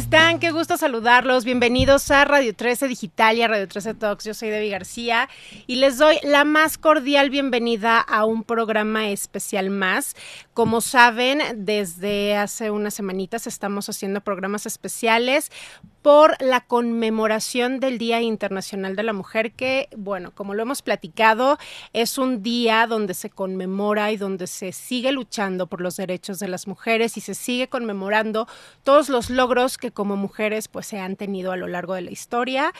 están? Qué gusto saludarlos. Bienvenidos a Radio 13 Digital y a Radio 13 Talks. Yo soy Debbie García y les doy la más cordial bienvenida a un programa especial más. Como saben, desde hace unas semanitas estamos haciendo programas especiales por la conmemoración del Día Internacional de la Mujer, que, bueno, como lo hemos platicado, es un día donde se conmemora y donde se sigue luchando por los derechos de las mujeres y se sigue conmemorando todos los logros que como mujeres pues se han tenido a lo largo de la historia.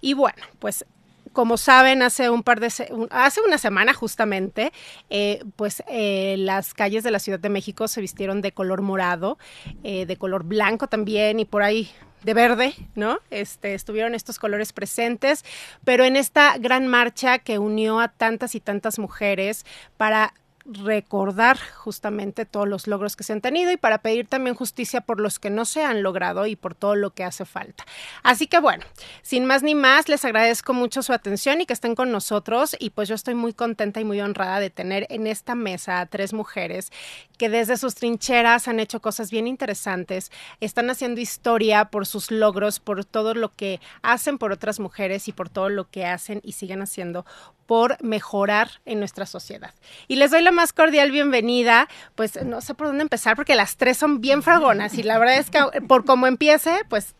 Y bueno, pues como saben, hace un par de hace una semana justamente, eh, pues eh, las calles de la Ciudad de México se vistieron de color morado, eh, de color blanco también y por ahí de verde, ¿no? Este, estuvieron estos colores presentes, pero en esta gran marcha que unió a tantas y tantas mujeres para recordar justamente todos los logros que se han tenido y para pedir también justicia por los que no se han logrado y por todo lo que hace falta. Así que bueno, sin más ni más, les agradezco mucho su atención y que estén con nosotros y pues yo estoy muy contenta y muy honrada de tener en esta mesa a tres mujeres que desde sus trincheras han hecho cosas bien interesantes, están haciendo historia por sus logros, por todo lo que hacen por otras mujeres y por todo lo que hacen y siguen haciendo por mejorar en nuestra sociedad. Y les doy la más cordial bienvenida, pues no sé por dónde empezar porque las tres son bien fragonas y la verdad es que por cómo empiece, pues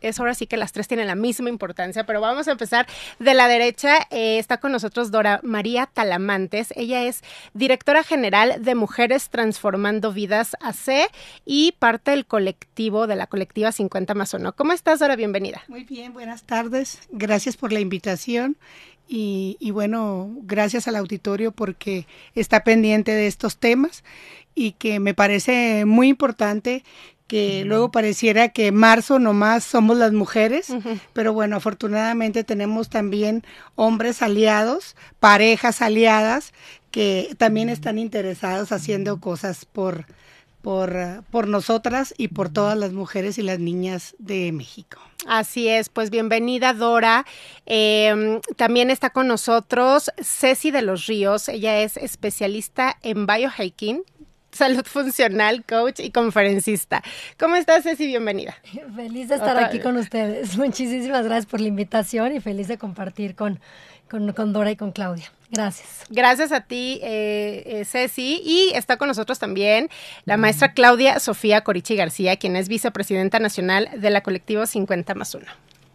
es ahora sí que las tres tienen la misma importancia, pero vamos a empezar de la derecha. Eh, está con nosotros Dora María Talamantes. Ella es directora general de Mujeres Transformando Vidas AC y parte del colectivo de la colectiva 50 más Uno. ¿Cómo estás, Dora? Bienvenida. Muy bien, buenas tardes. Gracias por la invitación y, bueno, gracias al auditorio porque está pendiente de estos temas y que me parece muy importante que luego pareciera que marzo nomás somos las mujeres, pero bueno, afortunadamente tenemos también hombres aliados, parejas aliadas que también están interesados haciendo cosas por, por, por nosotras y por todas las mujeres y las niñas de México. Así es, pues bienvenida Dora. Em, también está con nosotros Ceci de los Ríos. Ella es especialista en biohacking, salud funcional, coach y conferencista. ¿Cómo estás, Ceci? Bienvenida. Feliz de estar aquí con ustedes. Muchísimas gracias por la invitación y feliz de compartir con, con, Dora y con Claudia. Gracias. Gracias a ti, eh, eh, Ceci. Y está con nosotros también la maestra Claudia Sofía Corichi García, quien es vicepresidenta nacional de la colectivo 50 más 1.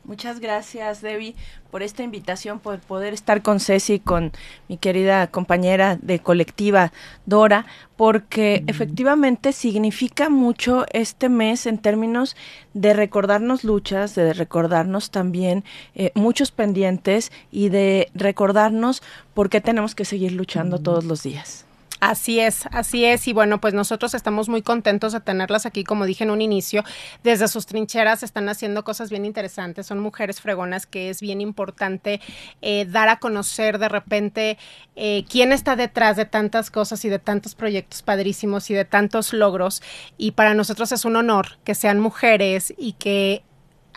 Muchas gracias, Debbie, por esta invitación, por poder estar con Ceci, con mi querida compañera de colectiva, Dora, porque efectivamente significa mucho este mes en términos de recordarnos luchas, de recordarnos también eh, muchos pendientes y de recordarnos por qué tenemos que seguir luchando todos los días. Así es, así es. Y bueno, pues nosotros estamos muy contentos de tenerlas aquí, como dije en un inicio, desde sus trincheras están haciendo cosas bien interesantes. Son mujeres fregonas que es bien importante eh, dar a conocer de repente eh, quién está detrás de tantas cosas y de tantos proyectos padrísimos y de tantos logros. Y para nosotros es un honor que sean mujeres y que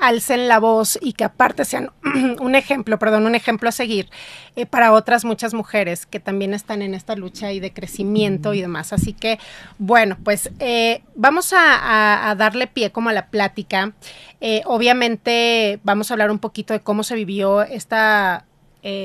alcen la voz y que aparte sean un ejemplo, perdón, un ejemplo a seguir eh, para otras muchas mujeres que también están en esta lucha y de crecimiento y demás. Así que, bueno, pues eh, vamos a, darle pie como a la plática. Eh, obviamente vamos a hablar un poquito de cómo se vivió esta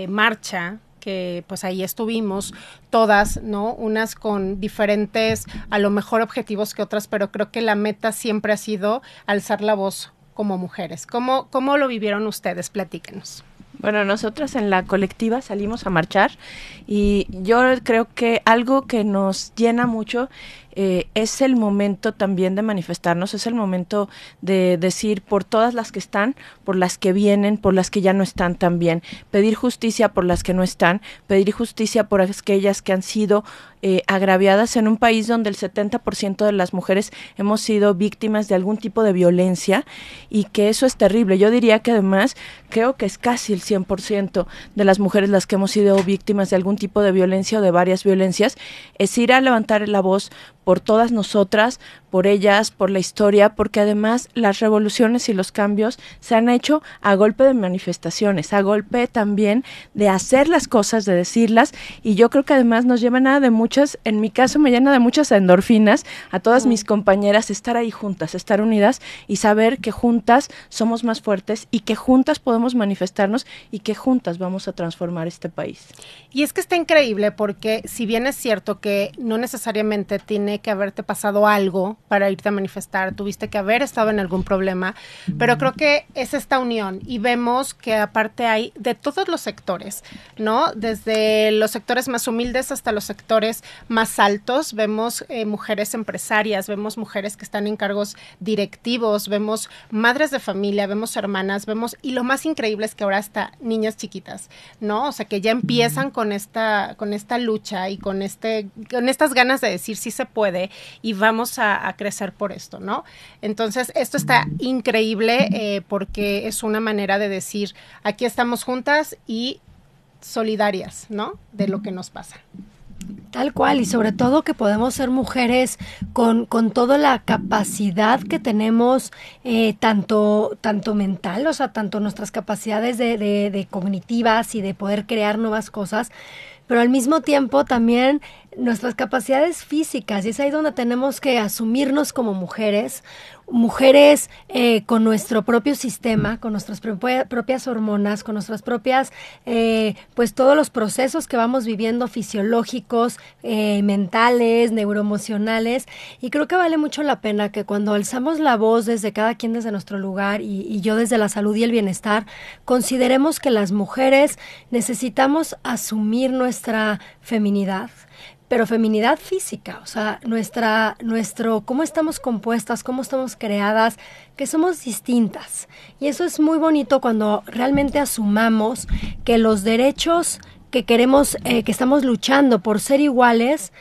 marcha que pues ahí estuvimos todas, ¿no? Unas con diferentes, a lo mejor objetivos que otras, pero creo que la meta siempre ha sido alzar la voz como mujeres. ¿Cómo, cómo lo vivieron ustedes? Platíquenos. Bueno, nosotras en la colectiva salimos a marchar y yo creo que algo que nos llena mucho eh, es el momento también de manifestarnos, es el momento de decir por todas las que están, por las que vienen, por las que ya no están también, pedir justicia por las que no están, pedir justicia por aquellas que han sido eh, agraviadas en un país donde el 70% de las mujeres hemos sido víctimas de algún tipo de violencia y que eso es terrible. Yo diría que además creo que es casi el 100% de las mujeres las que hemos sido víctimas de algún tipo de violencia o de varias violencias, es ir a levantar la voz por todas nosotras, por ellas, por la historia, porque además las revoluciones y los cambios se han hecho a golpe de manifestaciones, a golpe también de hacer las cosas, de decirlas, y yo creo que además nos llevan a de muchas, en mi caso me llena de muchas endorfinas a todas mis compañeras estar ahí juntas, estar unidas y saber que juntas somos más fuertes y que juntas podemos manifestarnos y que juntas vamos a transformar este país. Y es que está increíble porque si bien es cierto que no necesariamente tiene que haberte pasado algo para irte a manifestar, tuviste que haber estado en algún problema, pero creo que es esta unión y vemos que aparte hay de todos los sectores, ¿no? Desde los sectores más humildes hasta los sectores más altos, vemos eh, mujeres empresarias, vemos mujeres que están en cargos directivos, vemos madres de familia, vemos hermanas, vemos, y lo más increíble es que ahora hasta niñas chiquitas, ¿no? O sea, que ya empiezan con esta, con esta lucha y con este, con estas ganas de decir sí se puede y vamos a, crecer por esto, ¿no? Entonces, esto está increíble eh, porque es una manera de decir, aquí estamos juntas y solidarias, ¿no? De lo que nos pasa. Tal cual, y sobre todo que podemos ser mujeres con, con toda la capacidad que tenemos, eh, tanto, tanto mental, o sea, tanto nuestras capacidades de, de, de cognitivas y de poder crear nuevas cosas, pero al mismo tiempo también nuestras capacidades físicas y es ahí donde tenemos que asumirnos como mujeres, mujeres eh, con nuestro propio sistema, con nuestras propias hormonas, con nuestras propias, eh, pues todos los procesos que vamos viviendo fisiológicos, eh, mentales, neuroemocionales y creo que vale mucho la pena que cuando alzamos la voz desde cada quien desde nuestro lugar y, y yo desde la salud y el bienestar, consideremos que las mujeres necesitamos asumir nuestra feminidad pero feminidad física, o sea, nuestra, nuestro, cómo estamos compuestas, cómo estamos creadas, que somos distintas. Y eso es muy bonito cuando realmente asumamos que los derechos que queremos, eh, que estamos luchando por ser iguales,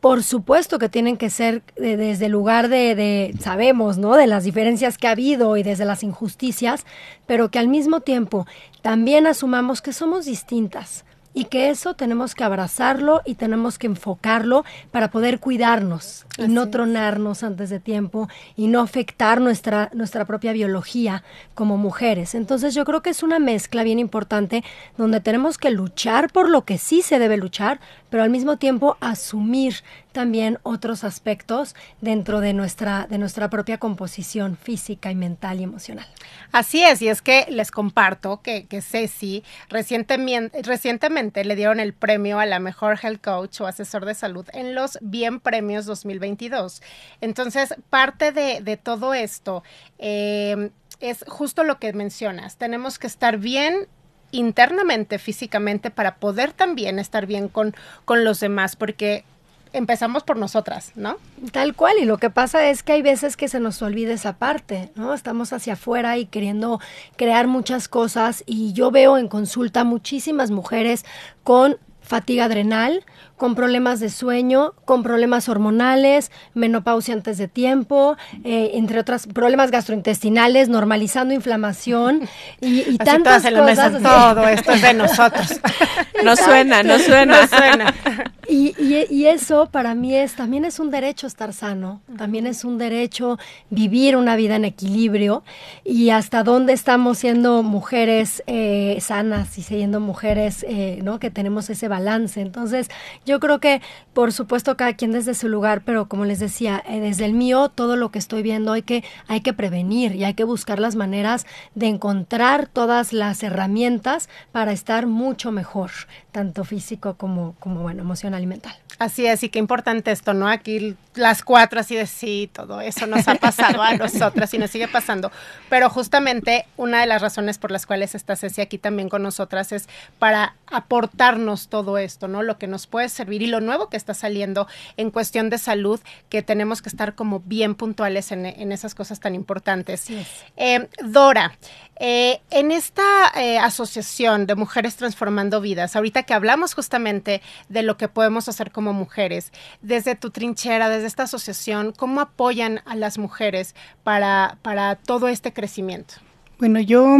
por supuesto que tienen que ser desde el lugar de, de, sabemos, ¿no? De las diferencias que ha habido y desde las injusticias, pero que al mismo tiempo también asumamos que somos distintas y que eso tenemos que abrazarlo y tenemos que enfocarlo para poder cuidarnos y Así no tronarnos antes de tiempo y no afectar nuestra, nuestra propia biología como mujeres. Entonces yo creo que es una mezcla bien importante donde tenemos que luchar por lo que sí se debe luchar, pero al mismo tiempo asumir también otros aspectos dentro de nuestra, de nuestra propia composición física y mental y emocional. Así es, y es que les comparto que, que Ceci recientemente, le dieron el premio a la mejor health coach o asesor de salud en los Bien Premios 2022. Entonces, parte de, de todo esto eh, es justo lo que mencionas. Tenemos que estar bien internamente, físicamente, para poder también estar bien con, con los demás, porque empezamos por nosotras, ¿no? Tal cual, y lo que pasa es que hay veces que se nos olvida esa parte, ¿no? Estamos hacia afuera y queriendo crear muchas cosas y yo veo en consulta muchísimas mujeres con fatiga adrenal, con problemas de sueño, con problemas hormonales, menopausia antes de tiempo, eh, entre otros problemas gastrointestinales, normalizando inflamación y, y tantas cosas. Mesa, todo esto es de nosotros. no suena, no suena. No suena. Y, y, y, eso para mí es, también es un derecho estar sano, también es un derecho vivir una vida en equilibrio y hasta dónde estamos siendo mujeres eh, sanas y siendo mujeres, eh, ¿no? Que tenemos ese balance. Entonces, yo creo que, por supuesto, cada quien desde su lugar, pero como les decía, eh, desde el mío, todo lo que estoy viendo hay que, hay que prevenir y hay que buscar las maneras de encontrar todas las herramientas para estar mucho mejor, tanto físico como, como bueno, emocional y mental. Así es, y qué importante esto, ¿no? Aquí las cuatro así de sí, todo eso nos ha pasado a nosotras y nos sigue pasando. Pero justamente una de las razones por las cuales está Ceci aquí también con nosotras es para aportarnos todo esto, ¿no? Lo que nos puede servir y lo nuevo que está saliendo en cuestión de salud, que tenemos que estar como bien puntuales en, en esas cosas tan importantes. Sí. Eh, Dora, eh, en esta eh, asociación de Mujeres Transformando Vidas, ahorita que hablamos justamente de lo que podemos hacer como mujeres, desde tu trinchera, desde esta asociación, ¿cómo apoyan a las mujeres para, para todo este crecimiento? Bueno, yo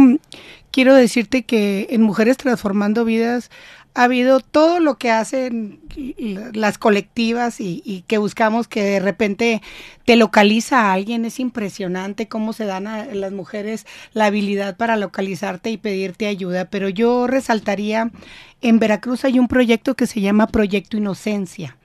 quiero decirte que en Mujeres Transformando Vidas ha habido todo lo que hacen las colectivas y, que buscamos que de repente te localiza a alguien. Es impresionante cómo se dan a las mujeres la habilidad para localizarte y pedirte ayuda. Pero yo resaltaría, en Veracruz hay un proyecto que se llama Proyecto Inocencia.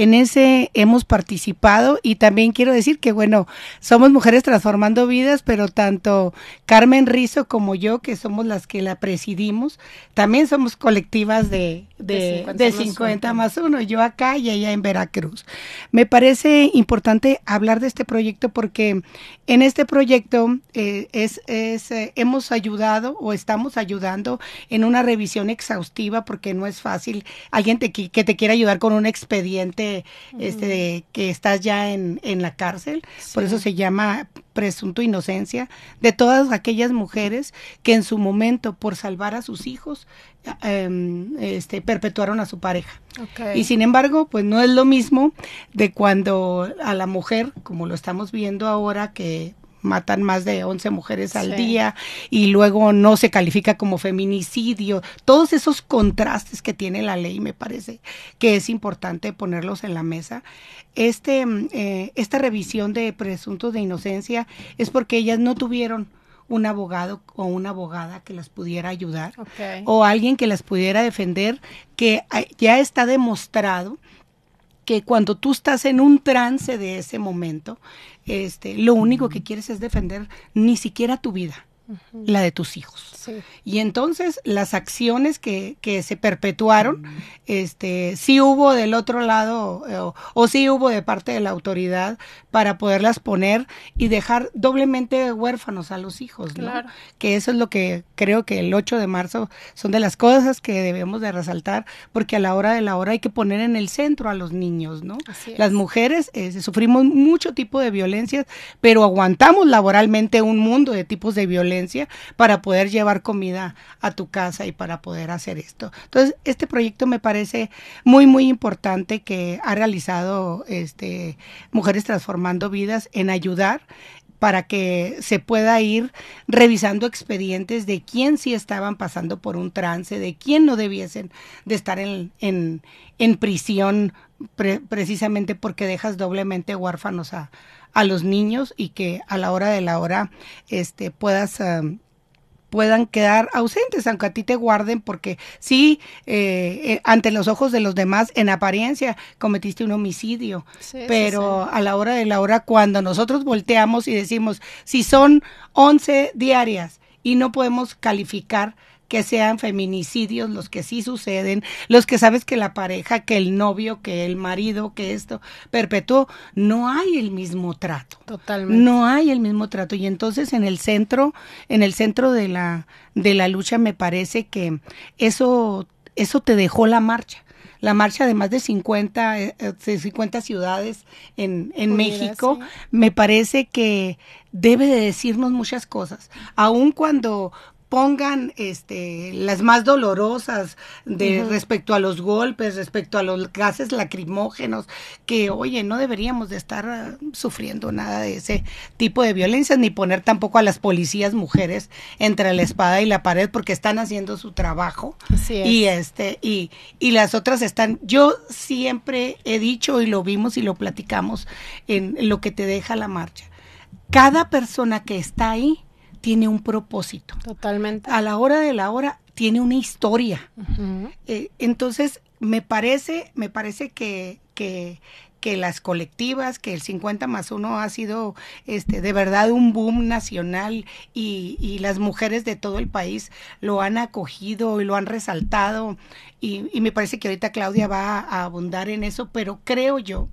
En ese hemos participado y también quiero decir que, bueno, somos mujeres transformando vidas, pero tanto Carmen Rizo como yo, que somos las que la presidimos, también somos colectivas de, de, de 50, más, uno. yo acá y ella en Veracruz. Me parece importante hablar de este proyecto porque en este proyecto eh, es, es eh, hemos ayudado o estamos ayudando en una revisión exhaustiva porque no es fácil alguien que te quiera ayudar con un expediente este, que estás ya en, en la cárcel, por eso se llama presunto inocencia, de todas aquellas mujeres que en su momento, por salvar a sus hijos, em, este, perpetuaron a su pareja. Y sin embargo, pues no es lo mismo de cuando a la mujer, como lo estamos viendo ahora, que matan más de 11 mujeres al día y luego no se califica como feminicidio. Todos esos contrastes que tiene la ley me parece que es importante ponerlos en la mesa. Este, eh, esta revisión de presuntos de inocencia es porque ellas no tuvieron un abogado o una abogada que las pudiera ayudar o alguien que las pudiera defender, que ya está demostrado que cuando tú estás en un trance de ese momento, este, lo único que quieres es defender ni siquiera tu vida, la de tus hijos. Y entonces las acciones que, que se perpetuaron, este, sí hubo del otro lado o, o, sí hubo de parte de la autoridad para poderlas poner y dejar doblemente huérfanos a los hijos, ¿no? Que eso es lo que creo que el 8 de marzo son de las cosas que debemos de resaltar, porque a la hora de la hora hay que poner en el centro a los niños, ¿no? Las mujeres eh, sufrimos mucho tipo de violencias, pero aguantamos laboralmente un mundo de tipos de violencia para poder llevar comida a tu casa y para poder hacer esto. Entonces, este proyecto me parece muy, muy importante que ha realizado este, Mujeres Transformando Vidas en ayudar para que se pueda ir revisando expedientes de quién sí estaban pasando por un trance, de quién no debiesen de estar en, en, en prisión precisamente porque dejas doblemente huérfanos a, a, los niños y que a la hora de la hora este, puedas... Um, puedan quedar ausentes, aunque a ti te guarden, porque sí, eh, eh, ante los ojos de los demás, en apariencia, cometiste un homicidio. pero a la hora de la hora, cuando nosotros volteamos y decimos, si son 11 diarias y no podemos calificar que sean feminicidios los que sí suceden, los que sabes que la pareja, que el novio, que el marido, que esto perpetuó, no hay el mismo trato. Totalmente. No hay el mismo trato y entonces en el centro, en el centro de la de la lucha me parece que eso eso te dejó la marcha la marcha de más de 50, 50 eh, ciudades en, en México, me parece que debe de decirnos muchas cosas, aun cuando pongan este las más dolorosas de respecto a los golpes, respecto a los gases lacrimógenos, que oye, no deberíamos de estar ah, sufriendo nada de ese tipo de violencia ni poner tampoco a las policías mujeres entre la espada y la pared porque están haciendo su trabajo. Y este y y las otras están yo siempre he dicho y lo vimos y lo platicamos en lo que te deja la marcha. Cada persona que está ahí tiene un propósito. Totalmente. A la hora de la hora tiene una historia. Eh, entonces, me parece, me parece que, que, que las colectivas, que el 50 más 1 ha sido este, de verdad un boom nacional y, y, las mujeres de todo el país lo han acogido y lo han resaltado y, y me parece que ahorita Claudia va a abundar en eso, pero creo yo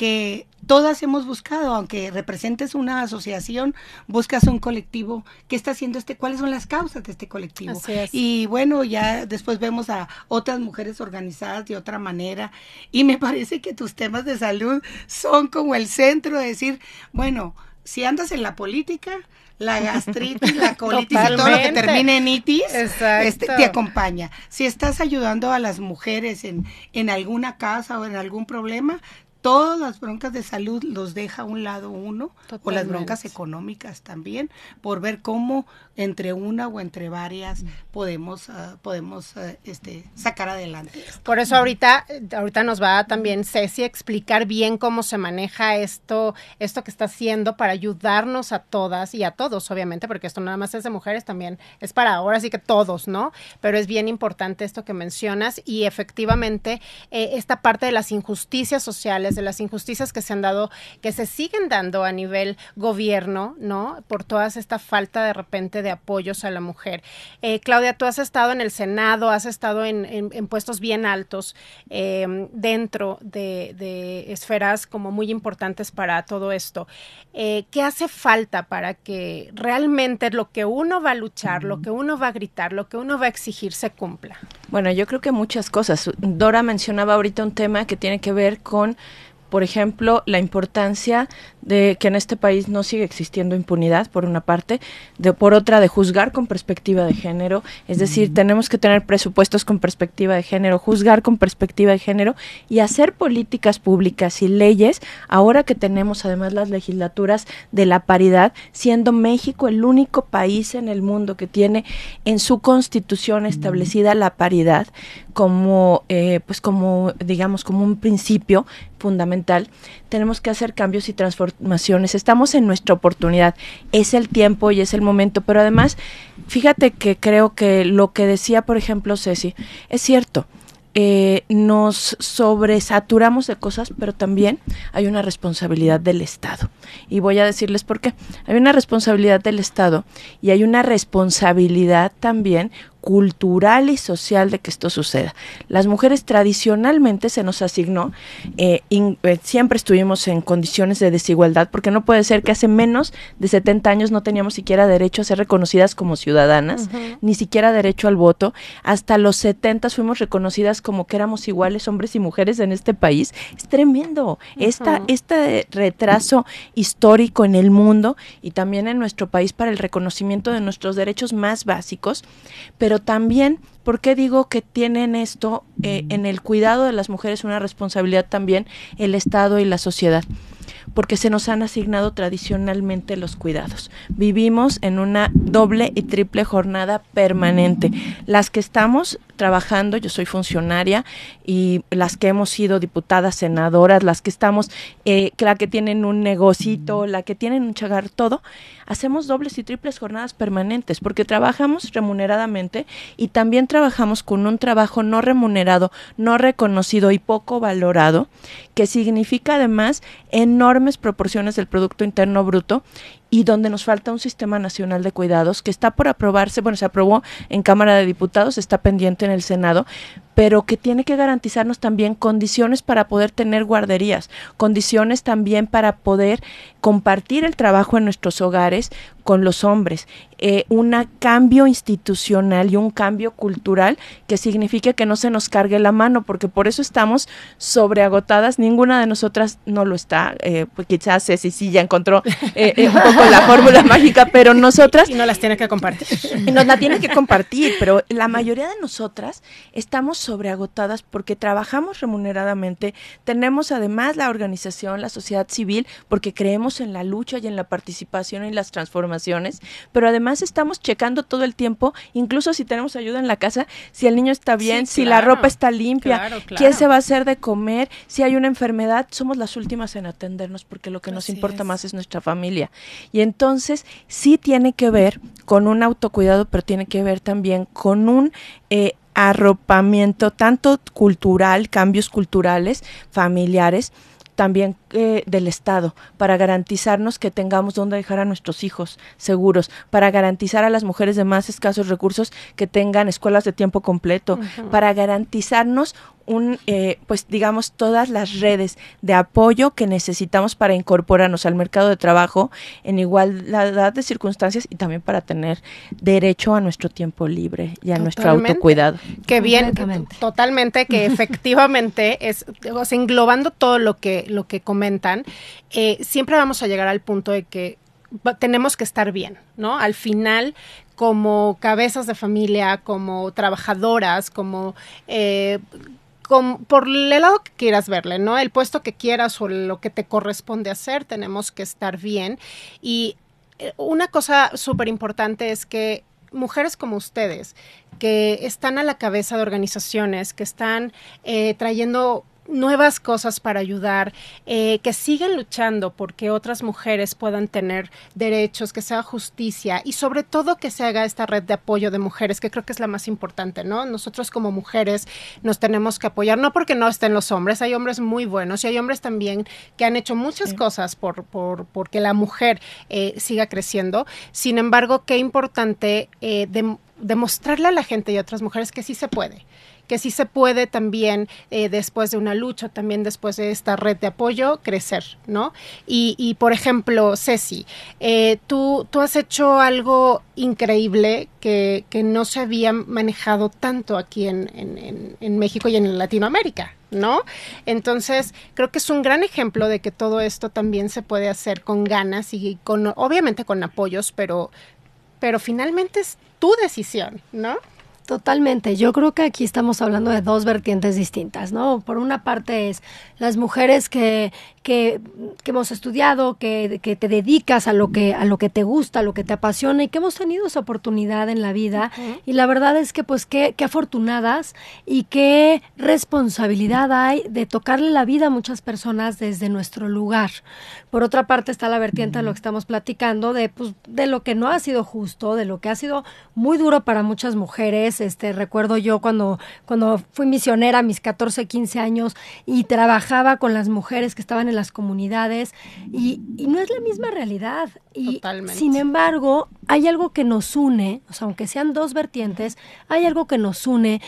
que todas hemos buscado, aunque representes una asociación, buscas un colectivo que está haciendo este, cuáles son las causas de este colectivo. Y bueno, ya después vemos a otras mujeres organizadas de otra manera y me parece que tus temas de salud son como el centro de decir, bueno, si andas en la política, la gastritis, la colitis y todo lo que termine en itis, este, te acompaña. Si estás ayudando a las mujeres en, en alguna casa o en algún problema, todas las broncas de salud los deja a un lado uno, o las broncas económicas también, por ver cómo entre una o entre varias podemos, ah, podemos ah, este, sacar adelante. Por eso ahorita, ahorita nos va también Ceci a explicar bien cómo se maneja esto, esto que está haciendo para ayudarnos a todas y a todos, obviamente, porque esto nada más es de mujeres, también es para ahora, sí que todos, ¿no? Pero es bien importante esto que mencionas y efectivamente eh, esta parte de las injusticias sociales, de las injusticias que se han dado, que se siguen dando a nivel gobierno, ¿no? Por toda esta falta de repente de apoyos a la mujer. Eh, Claudia, tú has estado en el Senado, has estado en, puestos bien altos em, dentro de, esferas como muy importantes para todo esto. Eh, ¿Qué hace falta para que realmente lo que uno va a luchar, lo que uno va a gritar, lo que uno va a exigir se cumpla? Bueno, yo creo que muchas cosas. Dora mencionaba ahorita un tema que tiene que ver con por ejemplo, la importancia de que en este país no sigue existiendo impunidad, por una parte, de, por otra, de juzgar con perspectiva de género, es decir, tenemos que tener presupuestos con perspectiva de género, juzgar con perspectiva de género y hacer políticas públicas y leyes, ahora que tenemos además las legislaturas de la paridad, siendo México el único país en el mundo que tiene en su constitución establecida la paridad como, eh, pues como, digamos, como un principio fundamental, tenemos que hacer cambios y transformaciones. Estamos en nuestra oportunidad. Es el tiempo y es el momento, pero además, fíjate que creo que lo que decía, por ejemplo, Ceci, es cierto. Eh, nos sobresaturamos de cosas, pero también hay una responsabilidad del Estado. Y voy a decirles por qué. Hay una responsabilidad del Estado y hay una responsabilidad también cultural y social de que esto suceda. Las mujeres tradicionalmente se nos asignó, eh, eh, siempre estuvimos en condiciones de desigualdad, porque no puede ser que hace menos de 70 años no teníamos siquiera derecho a ser reconocidas como ciudadanas, ni siquiera derecho al voto. Hasta los 70 fuimos reconocidas como que éramos iguales hombres y mujeres en este país. Es tremendo. este retraso histórico en el mundo y también en nuestro país para el reconocimiento de nuestros derechos más básicos, pero también, ¿por qué digo que tienen esto eh, en el cuidado de las mujeres una responsabilidad también el Estado y la sociedad? porque se nos han asignado tradicionalmente los cuidados. Vivimos en una doble y triple jornada permanente. Las que estamos trabajando, yo soy funcionaria y las que hemos sido diputadas, senadoras, las que estamos, eh, la que tienen un negocito, la que tienen un chagar, todo, hacemos dobles y triples jornadas permanentes porque trabajamos remuneradamente y también trabajamos con un trabajo no remunerado, no reconocido y poco valorado, que significa además enormes proporciones del Producto Interno Bruto y donde nos falta un sistema nacional de cuidados que está por aprobarse, bueno, se aprobó en Cámara de Diputados, está pendiente en el Senado, pero que tiene que garantizarnos también condiciones para poder tener guarderías, condiciones también para poder compartir el trabajo en nuestros hogares con los hombres, eh, un cambio institucional y un cambio cultural que signifique que no se nos cargue la mano, porque por eso estamos sobreagotadas, ninguna de nosotras no lo está, eh, pues quizás Ceci sí ya encontró eh, un poco la fórmula mágica, pero nosotras... Y no las tiene que compartir. Nos la tiene que compartir, pero la mayoría de nosotras estamos sobreagotadas porque trabajamos remuneradamente, tenemos además la organización, la sociedad civil, porque creemos en la lucha y en la participación y las transformaciones, pero además estamos checando todo el tiempo, incluso si tenemos ayuda en la casa, si el niño está bien, si la ropa está limpia, quién se va a hacer de comer, si hay una enfermedad, somos las últimas en atendernos porque lo que nos importa más es nuestra familia. Y entonces sí tiene que ver con un autocuidado, pero tiene que ver también con un eh, arropamiento tanto cultural, cambios culturales, familiares, también eh, del Estado, para garantizarnos que tengamos donde dejar a nuestros hijos seguros, para garantizar a las mujeres de más escasos recursos que tengan escuelas de tiempo completo, para garantizarnos un, eh, pues digamos, todas las redes de apoyo que necesitamos para incorporarnos al mercado de trabajo en igualdad de circunstancias y también para tener derecho a nuestro tiempo libre y a nuestro autocuidado. Que bien, totalmente, que efectivamente es, o sea, englobando todo lo que, lo que comentan, eh, siempre vamos a llegar al punto de que tenemos que estar bien, ¿no? Al final, como cabezas de familia, como trabajadoras, como eh, por el lado que quieras verle, ¿no? El puesto que quieras o lo que te corresponde hacer, tenemos que estar bien. Y eh, una cosa súper importante es que mujeres como ustedes, que están a la cabeza de organizaciones, que están eh, trayendo nuevas cosas para ayudar, eh, que sigan luchando porque otras mujeres puedan tener derechos, que sea justicia y sobre todo que se haga esta red de apoyo de mujeres, que creo que es la más importante, ¿no? Nosotros como mujeres nos tenemos que apoyar, no porque no estén los hombres, hay hombres muy buenos y hay hombres también que han hecho muchas cosas por, por porque la mujer eh, siga creciendo. Sin embargo, qué importante eh, demostrarle a la gente y a otras mujeres que sí se puede que sí se puede también eh, después de una lucha, también después de esta red de apoyo, crecer, ¿no? Y, por ejemplo, Ceci, eh, tú, tú has hecho algo increíble que, no se había manejado tanto aquí en, en México y en Latinoamérica, ¿no? Entonces, creo que es un gran ejemplo de que todo esto también se puede hacer con ganas y con, obviamente con apoyos, pero, pero finalmente es tu decisión, ¿no? Totalmente. Yo creo que aquí estamos hablando de dos vertientes distintas, ¿no? Por una parte es las mujeres que, que, hemos estudiado, que, que, te dedicas a lo que, a lo que te gusta, a lo que te apasiona y que hemos tenido esa oportunidad en la vida. Y la verdad es que pues qué, qué afortunadas y qué responsabilidad hay de tocarle la vida a muchas personas desde nuestro lugar. Por otra parte está la vertiente de lo que estamos platicando, de, pues, de lo que no ha sido justo, de lo que ha sido muy duro para muchas mujeres este, recuerdo yo cuando, cuando fui misionera a mis 14, 15 años y trabajaba con las mujeres que estaban en las comunidades y, no es la misma realidad. Y sin embargo, hay algo que nos une, o sea, aunque sean dos vertientes, hay algo que nos une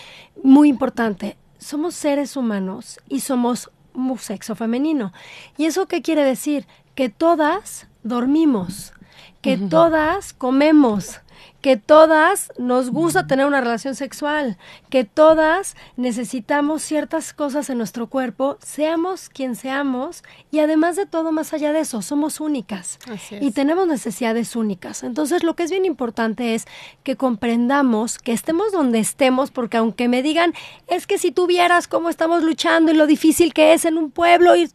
muy importante. Somos seres humanos y somos sexo femenino. ¿Y eso qué quiere decir? Que todas dormimos, que todas comemos, que todas nos gusta tener una relación sexual, que todas necesitamos ciertas cosas en nuestro cuerpo, seamos quien seamos, y además de todo, más allá de eso, somos únicas y tenemos necesidades únicas. Entonces, lo que es bien importante es que comprendamos que estemos donde estemos, porque aunque me digan, es que si tú vieras cómo estamos luchando y lo difícil que es en un pueblo, y,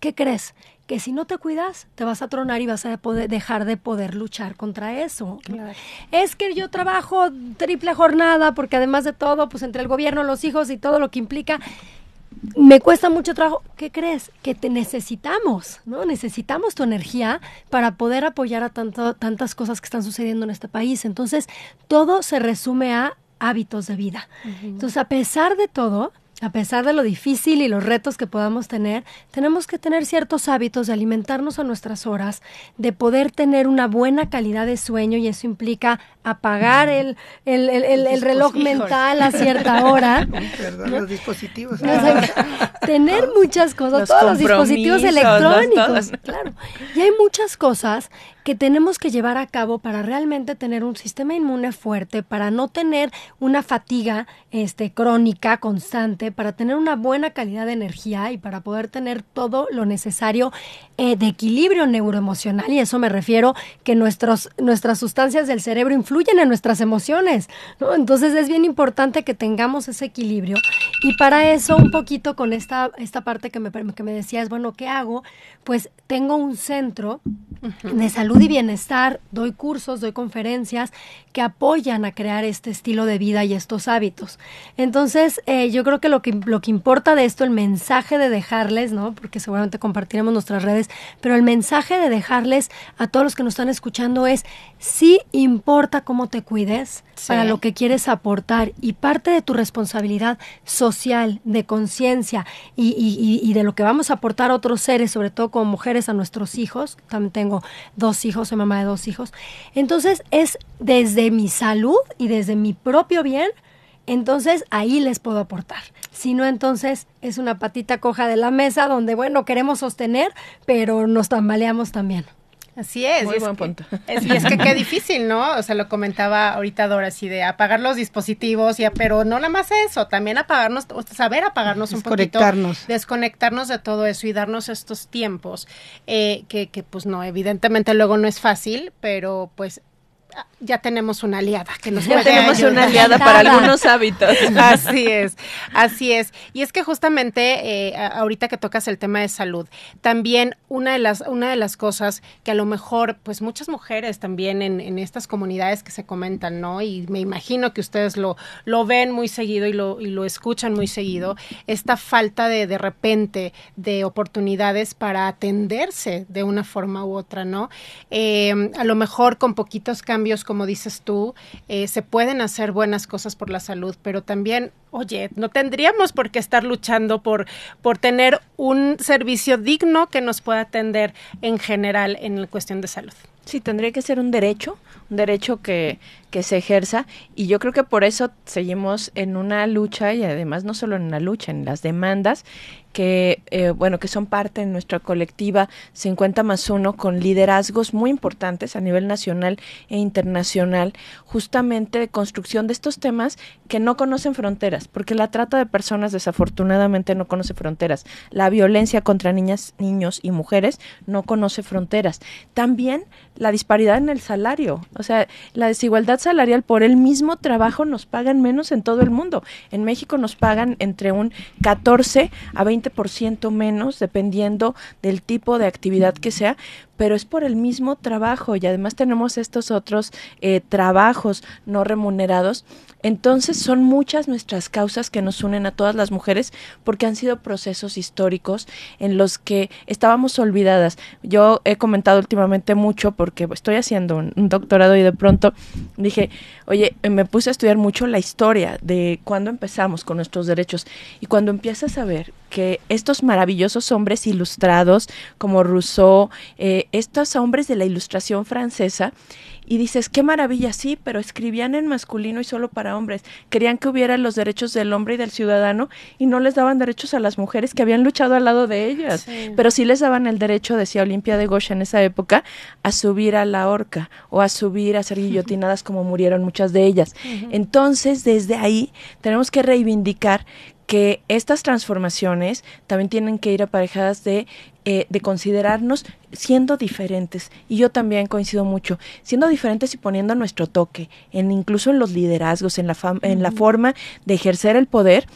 ¿qué crees? Que si no te cuidas, te vas a tronar y vas a poder dejar de poder luchar contra eso. Es que yo trabajo triple jornada porque además de todo, pues entre el gobierno, los hijos y todo lo que implica, me cuesta mucho trabajo. ¿Qué crees? Que te necesitamos, ¿no? Necesitamos tu energía para poder apoyar a tanto, tantas cosas que están sucediendo en este país. Entonces, todo se resume a hábitos de vida. Entonces, a pesar de todo, a pesar de lo difícil y los retos que podamos tener, tenemos que tener ciertos hábitos de alimentarnos a nuestras horas, de poder tener una buena calidad de sueño y eso implica apagar el, el, el, reloj mental a cierta hora. Perdón, los dispositivos. tener muchas cosas, todos los dispositivos electrónicos. Claro. Y hay muchas cosas que tenemos que llevar a cabo para realmente tener un sistema inmune fuerte, para no tener una fatiga este, crónica constante, para tener una buena calidad de energía y para poder tener todo lo necesario eh, de equilibrio neuroemocional. Y eso me refiero que nuestros, nuestras sustancias del cerebro influyen en nuestras emociones. ¿no? Entonces es bien importante que tengamos ese equilibrio. Y para eso, un poquito con esta, esta parte que me, que me decías, bueno, ¿qué hago? Pues tengo un centro de salud y bienestar, doy cursos, doy conferencias que apoyan a crear este estilo de vida y estos hábitos. Entonces, eh, yo creo que lo, que lo que importa de esto, el mensaje de dejarles, ¿no? Porque seguramente compartiremos nuestras redes, pero el mensaje de dejarles a todos los que nos están escuchando es, sí importa cómo te cuides para lo que quieres aportar y parte de tu responsabilidad social, de conciencia y, y, y de lo que vamos a aportar a otros seres, sobre todo como mujeres, a nuestros hijos, también tengo dos hijos, soy mamá de dos hijos, entonces es desde mi salud y desde mi propio bien, entonces ahí les puedo aportar. Si no, entonces es una patita coja de la mesa donde, bueno, queremos sostener, pero nos tambaleamos también. Así es. Muy buen punto. Es, y es que qué difícil, ¿no? O sea, lo comentaba ahorita Dora, así de apagar los dispositivos, ya, pero no nada más eso, también apagarnos, saber apagarnos un poquito. Desconectarnos de todo eso y darnos estos tiempos, eh, que, que pues no, evidentemente luego no es fácil, pero pues ya tenemos una aliada que nos Ya puede tenemos ayudar. una aliada para algunos hábitos. Así es, así es. Y es que justamente eh, ahorita que tocas el tema de salud, también una de las, una de las cosas que a lo mejor, pues muchas mujeres también en, en estas comunidades que se comentan, ¿no? Y me imagino que ustedes lo, lo ven muy seguido y lo, y lo escuchan muy seguido, esta falta de de repente de oportunidades para atenderse de una forma u otra, ¿no? Eh, a lo mejor con poquitos cambios, como dices tú, eh, se pueden hacer buenas cosas por la salud, pero también, oye, no tendríamos por qué estar luchando por, por tener un servicio digno que nos pueda atender en general en la cuestión de salud. Sí, tendría que ser un derecho, un derecho que, que se ejerza y yo creo que por eso seguimos en una lucha y además no solo en una lucha, en las demandas que, eh, bueno, que son parte de nuestra colectiva 50 más 1 con liderazgos muy importantes a nivel nacional e internacional, justamente de construcción de estos temas que no conocen fronteras, porque la trata de personas desafortunadamente no conoce fronteras, la violencia contra niñas, niños y mujeres no conoce fronteras. También la disparidad en el salario, o sea, la desigualdad salarial por el mismo trabajo nos pagan menos en todo el mundo. En México nos pagan entre un 14 a 20% menos dependiendo del tipo de actividad que sea, pero es por el mismo trabajo y además tenemos estos otros eh, trabajos no remunerados. Entonces son muchas nuestras causas que nos unen a todas las mujeres porque han sido procesos históricos en los que estábamos olvidadas. Yo he comentado últimamente mucho porque estoy haciendo un, doctorado y de pronto dije, oye, me puse a estudiar mucho la historia de cuando empezamos con nuestros derechos y cuando empiezas a ver que estos maravillosos hombres ilustrados como Rousseau, eh, estos hombres de la ilustración francesa, y dices, qué maravilla, sí, pero escribían en masculino y solo para hombres. Querían que hubiera los derechos del hombre y del ciudadano y no les daban derechos a las mujeres que habían luchado al lado de ellas. Sí. Pero sí les daban el derecho, decía Olimpia de Gauche en esa época, a subir a la horca o a subir a ser guillotinadas como murieron muchas de ellas. Entonces, desde ahí tenemos que reivindicar que estas transformaciones también tienen que ir aparejadas de, eh, de considerarnos siendo diferentes. Y yo también coincido mucho, siendo diferentes y poniendo nuestro toque, en incluso en los liderazgos, en la, fam- en la forma de ejercer el poder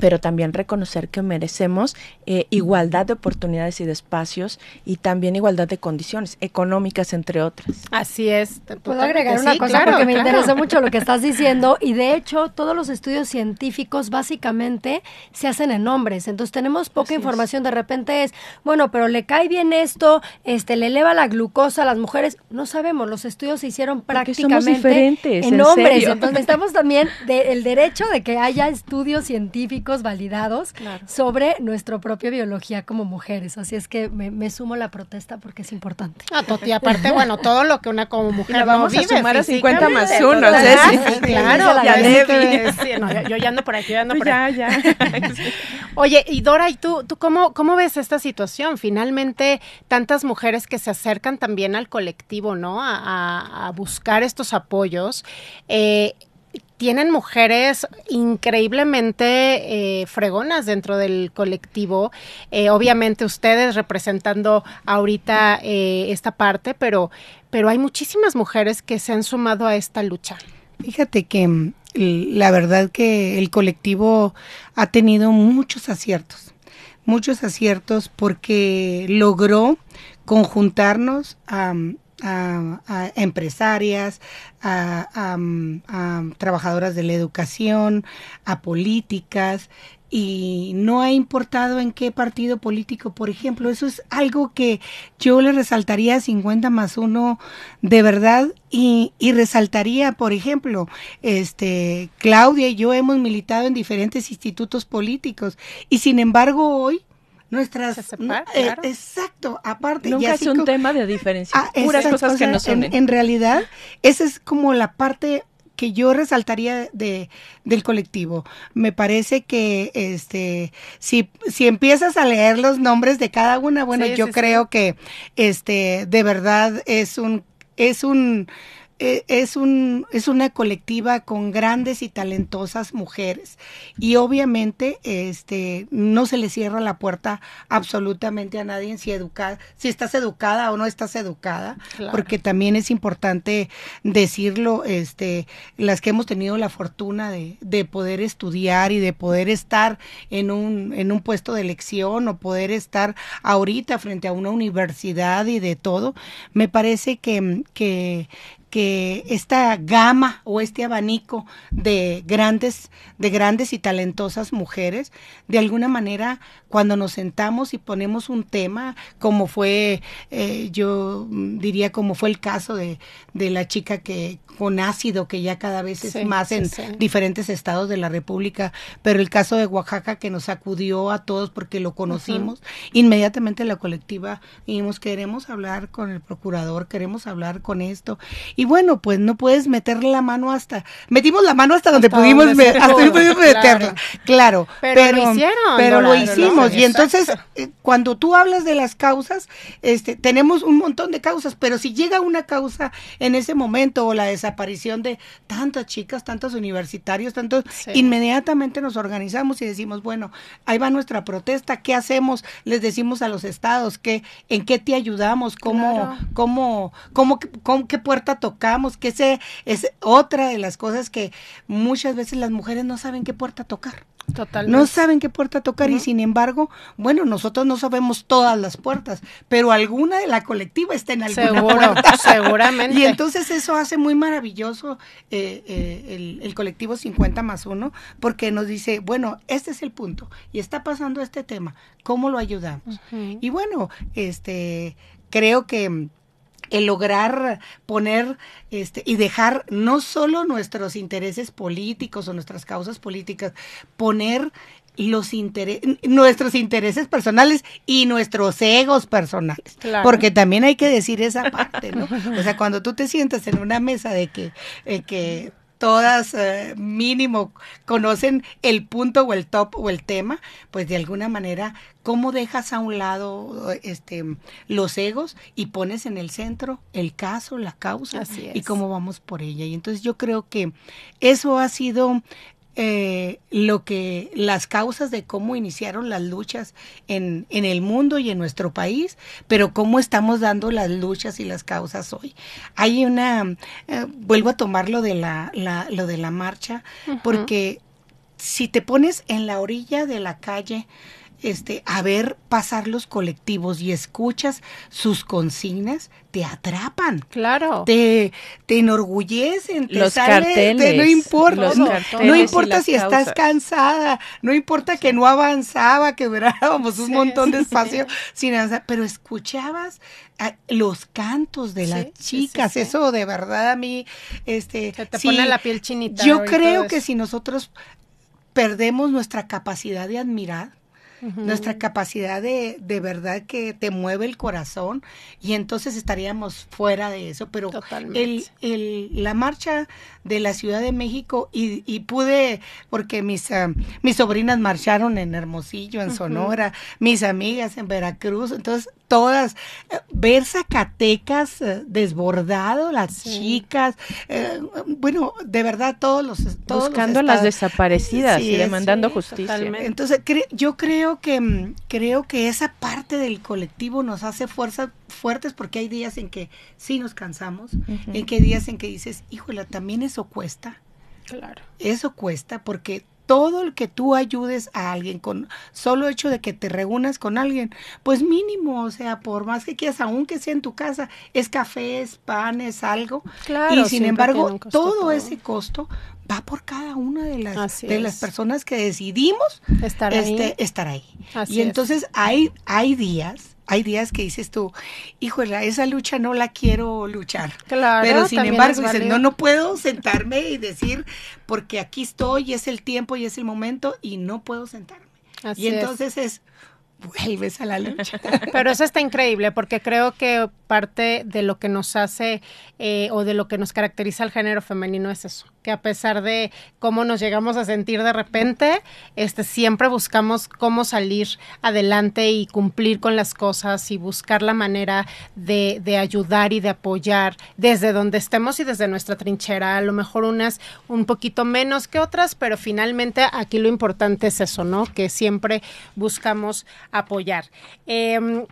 pero también reconocer que merecemos eh, igualdad de oportunidades y de espacios y también igualdad de condiciones económicas, entre otras. Así es. Puedo agregar una Sí, cosa claro, porque me claro. interesó mucho lo que estás diciendo y de hecho todos los estudios científicos básicamente se hacen en hombres, entonces tenemos poca Así es. información, de repente es, bueno, pero le cae bien esto, este le eleva la glucosa a las mujeres, no sabemos, los estudios se hicieron Porque prácticamente en en hombres, serio. entonces necesitamos también de- el derecho de que haya estudios científicos validados Claro. sobre nuestra propia biología como mujeres, así es que me, me sumo a la protesta porque es importante. Ah, to- y aparte, bueno, todo lo que una como mujer no vamos a sumar a físicamente. 50 más uno. Ceci. Sí, claro, ya sí, no, yo, yo ya ando por aquí, yo ando Tú por aquí. ya, ya. Oye, y Dora, ¿y tú, tú cómo, cómo ves esta situación? Finalmente, tantas mujeres que se acercan también al colectivo, ¿no? A, a- a buscar estos apoyos. Eh, tienen mujeres increíblemente eh, fregonas dentro del colectivo. Eh, obviamente ustedes representando ahorita eh, esta parte, pero, pero hay muchísimas mujeres que se han sumado a esta lucha. Fíjate que mm, la verdad que el colectivo ha tenido muchos aciertos, muchos aciertos porque logró conjuntarnos a, a- a empresarias, a, a- a trabajadoras de la educación, a políticas, y no ha importado en qué partido político, por ejemplo. Eso es algo que yo le resaltaría a 50 más 1 de verdad y, y resaltaría, por ejemplo, este Claudia y yo hemos militado en diferentes institutos políticos y sin embargo hoy nuestras separa, eh, claro. exacto aparte y Nunca es así un tema de diferencia, Ah, puras cosas que nos en- unen. En, realidad, esa es como la parte que yo resaltaría de del colectivo. Me parece que este si si empiezas a leer los nombres de cada una, bueno, Sí, yo sí, sí. creo que este de verdad es un es un es, un, es una colectiva con grandes y talentosas mujeres. Y obviamente este, no se le cierra la puerta absolutamente a nadie si, educa, si estás educada o no estás educada, porque también es importante decirlo, este, las que hemos tenido la fortuna de, de poder estudiar y de poder estar en un, en un puesto de elección o poder estar ahorita frente a una universidad y de todo, me parece que, que que esta gama o este abanico de grandes, de grandes y talentosas mujeres, de alguna manera, cuando nos sentamos y ponemos un tema, como fue, eh, yo diría, como fue el caso de, de, la chica que con ácido, que ya cada vez es más en diferentes estados de la República, pero el caso de Oaxaca que nos acudió a todos porque lo conocimos, inmediatamente la colectiva dijimos, queremos hablar con el procurador, queremos hablar con esto, y bueno, pues no puedes meterle la mano hasta, metimos la mano hasta donde pudimos, meterla, claro, pero, lo hicieron, pero lo hicimos, y entonces eh, cuando tú hablas de las causas, este, tenemos un montón de causas, pero si llega una causa en ese momento o la desaparición de tantas chicas, tantos universitarios, tantos, inmediatamente nos organizamos y decimos, bueno, ahí va nuestra protesta, ¿qué hacemos? Les decimos a los estados, ¿qué, ¿en qué te ayudamos? ¿Cómo, cómo, cómo, cómo, qué puerta tocamos, que ese es otra de las cosas que muchas veces las mujeres no saben qué puerta tocar. Totalmente. No saben qué puerta tocar y sin embargo, bueno, nosotros no sabemos todas las puertas, pero alguna de la colectiva está en alguna puerta. Seguramente. Y entonces eso hace muy maravilloso eh, eh, el, colectivo 50 más 1 porque nos dice, bueno, este es el punto y está pasando este tema, ¿cómo lo ayudamos? Y bueno, este, creo que el lograr poner este y dejar no solo nuestros intereses políticos o nuestras causas políticas, poner los nuestros intereses personales y nuestros egos personales. Porque también hay que decir esa parte, ¿no? O sea, cuando tú te sientas en una mesa de que, eh, que todas eh, mínimo conocen el punto o el top o el tema, pues de alguna manera, ¿cómo dejas a un lado este los egos y pones en el centro el caso, la causa y cómo vamos por ella? Y entonces yo creo que eso ha sido eh, lo que las causas de cómo iniciaron las luchas en, en el mundo y en nuestro país, pero cómo estamos dando las luchas y las causas hoy. Hay una, eh, vuelvo a tomar lo de la, la, lo de la marcha, porque si te pones en la orilla de la calle, este, a ver pasar los colectivos y escuchas sus consignas, te atrapan. Claro. Te, te enorgullecen, te los carteles, no importa, no, importa si estás cansada, no importa que no avanzaba, que durábamos un montón de espacio sin avanzar, pero escuchabas ah, los cantos de las chicas, eso de verdad a mí, este, te pone la piel chinita. Yo creo que si nosotros perdemos nuestra capacidad de admirar, nuestra capacidad de, de verdad que te mueve el corazón y entonces estaríamos fuera de eso. Pero el, el, la marcha de la Ciudad de México y, y pude, porque mis, ah, mis sobrinas marcharon en Hermosillo, en Sonora, mis amigas en Veracruz, entonces todas, eh, ver Zacatecas eh, desbordado, las chicas, eh, bueno, de verdad todos los... Todos Buscando las desaparecidas y demandando justicia. Entonces, yo creo que, mm, creo que esa parte del colectivo nos hace fuerza, fuertes porque hay días en que sí nos cansamos, en que hay días en que dices, híjole, también eso cuesta. Claro. Eso cuesta porque todo el que tú ayudes a alguien con solo hecho de que te reúnas con alguien, pues mínimo, o sea, por más que quieras, aunque sea en tu casa, es café, es pan, es algo. Claro, y sin embargo, todo, ese costo va por cada una de las de las personas que decidimos estar ahí. Este, estar ahí. y entonces hay hay días hay días que dices tú, híjole, esa lucha no la quiero luchar. Claro, Pero sin embargo, dices, no, no puedo sentarme y decir, porque aquí estoy, es el tiempo y es el momento, y no puedo sentarme. y entonces es. Vuelves a la lucha. Pero eso está increíble, porque creo que parte de lo que nos hace eh, o de lo que nos caracteriza al género femenino es eso, que a pesar de cómo nos llegamos a sentir de repente, este, siempre buscamos cómo salir adelante y cumplir con las cosas y buscar la manera de, de ayudar y de apoyar desde donde estemos y desde nuestra trinchera, a lo mejor unas un poquito menos que otras, pero finalmente aquí lo importante es eso, ¿no? Que siempre buscamos apoyar. Eh,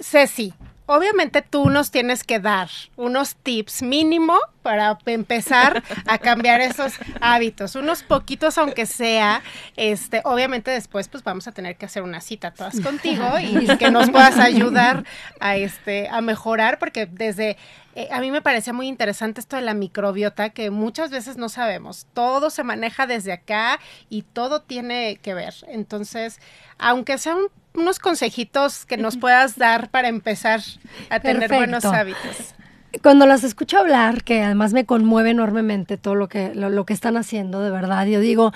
Ceci, obviamente tú nos tienes que dar unos tips mínimo para empezar a cambiar esos hábitos, unos poquitos aunque sea, este, obviamente después pues vamos a tener que hacer una cita todas contigo y que nos puedas ayudar a este a mejorar porque desde eh, a mí me parecía muy interesante esto de la microbiota que muchas veces no sabemos. Todo se maneja desde acá y todo tiene que ver. Entonces, aunque sean unos consejitos que nos puedas dar para empezar a tener buenos hábitos. Cuando las escucho hablar, que además me conmueve enormemente todo lo que, lo, lo, que están haciendo, de verdad, yo digo,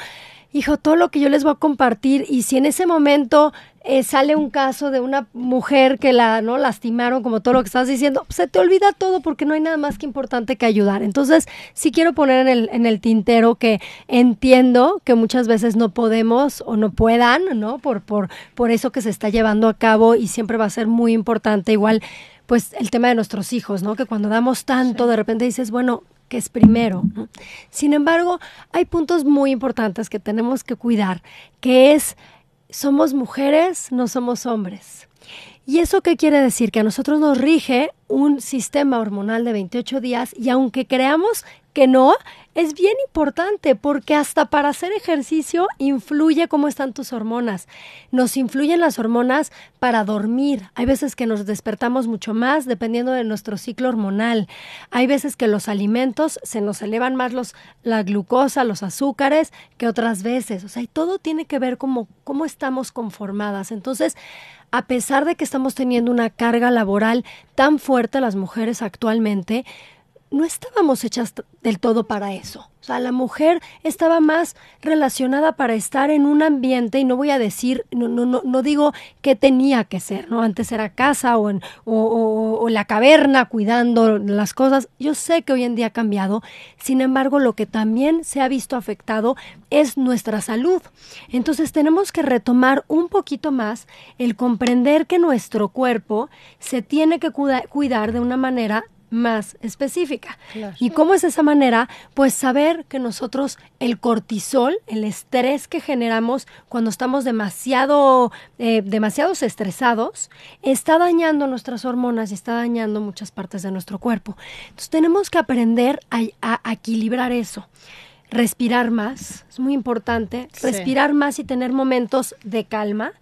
hijo, todo lo que yo les voy a compartir y si en ese momento eh, sale un caso de una mujer que la no lastimaron, como todo lo que estás diciendo, se te olvida todo porque no hay nada más que importante que ayudar. Entonces, sí quiero poner en el, en el tintero que entiendo que muchas veces no podemos o no puedan, ¿no? Por, por, por eso que se está llevando a cabo y siempre va a ser muy importante. Igual, pues el tema de nuestros hijos, ¿no? Que cuando damos tanto, de repente dices, bueno, que es primero. Sin embargo, hay puntos muy importantes que tenemos que cuidar, que es, somos mujeres, no somos hombres. ¿Y eso qué quiere decir? Que a nosotros nos rige un sistema hormonal de 28 días y aunque creamos que no, es bien importante porque hasta para hacer ejercicio influye cómo están tus hormonas. Nos influyen las hormonas para dormir. Hay veces que nos despertamos mucho más dependiendo de nuestro ciclo hormonal. Hay veces que los alimentos se nos elevan más los, la glucosa, los azúcares que otras veces. O sea, y todo tiene que ver como cómo estamos conformadas. Entonces, a pesar de que estamos teniendo una carga laboral tan fuerte las mujeres actualmente, no estábamos hechas del todo para eso. O sea, la mujer estaba más relacionada para estar en un ambiente, y no voy a decir, no, no, no, no digo qué tenía que ser, ¿no? Antes era casa o, en, o, la caverna cuidando las cosas. Yo sé que hoy en día ha cambiado, sin embargo, lo que también se ha visto afectado es nuestra salud. Entonces tenemos que retomar un poquito más el comprender que nuestro cuerpo se tiene que cuidar de una manera más específica. ¿Y cómo es esa manera? Pues saber que nosotros el cortisol, el estrés que generamos cuando estamos demasiado, eh, demasiados estresados, está dañando nuestras hormonas y está dañando muchas partes de nuestro cuerpo. Entonces tenemos que aprender a, a equilibrar eso respirar más, es muy importante, sí. respirar más y tener momentos de calma,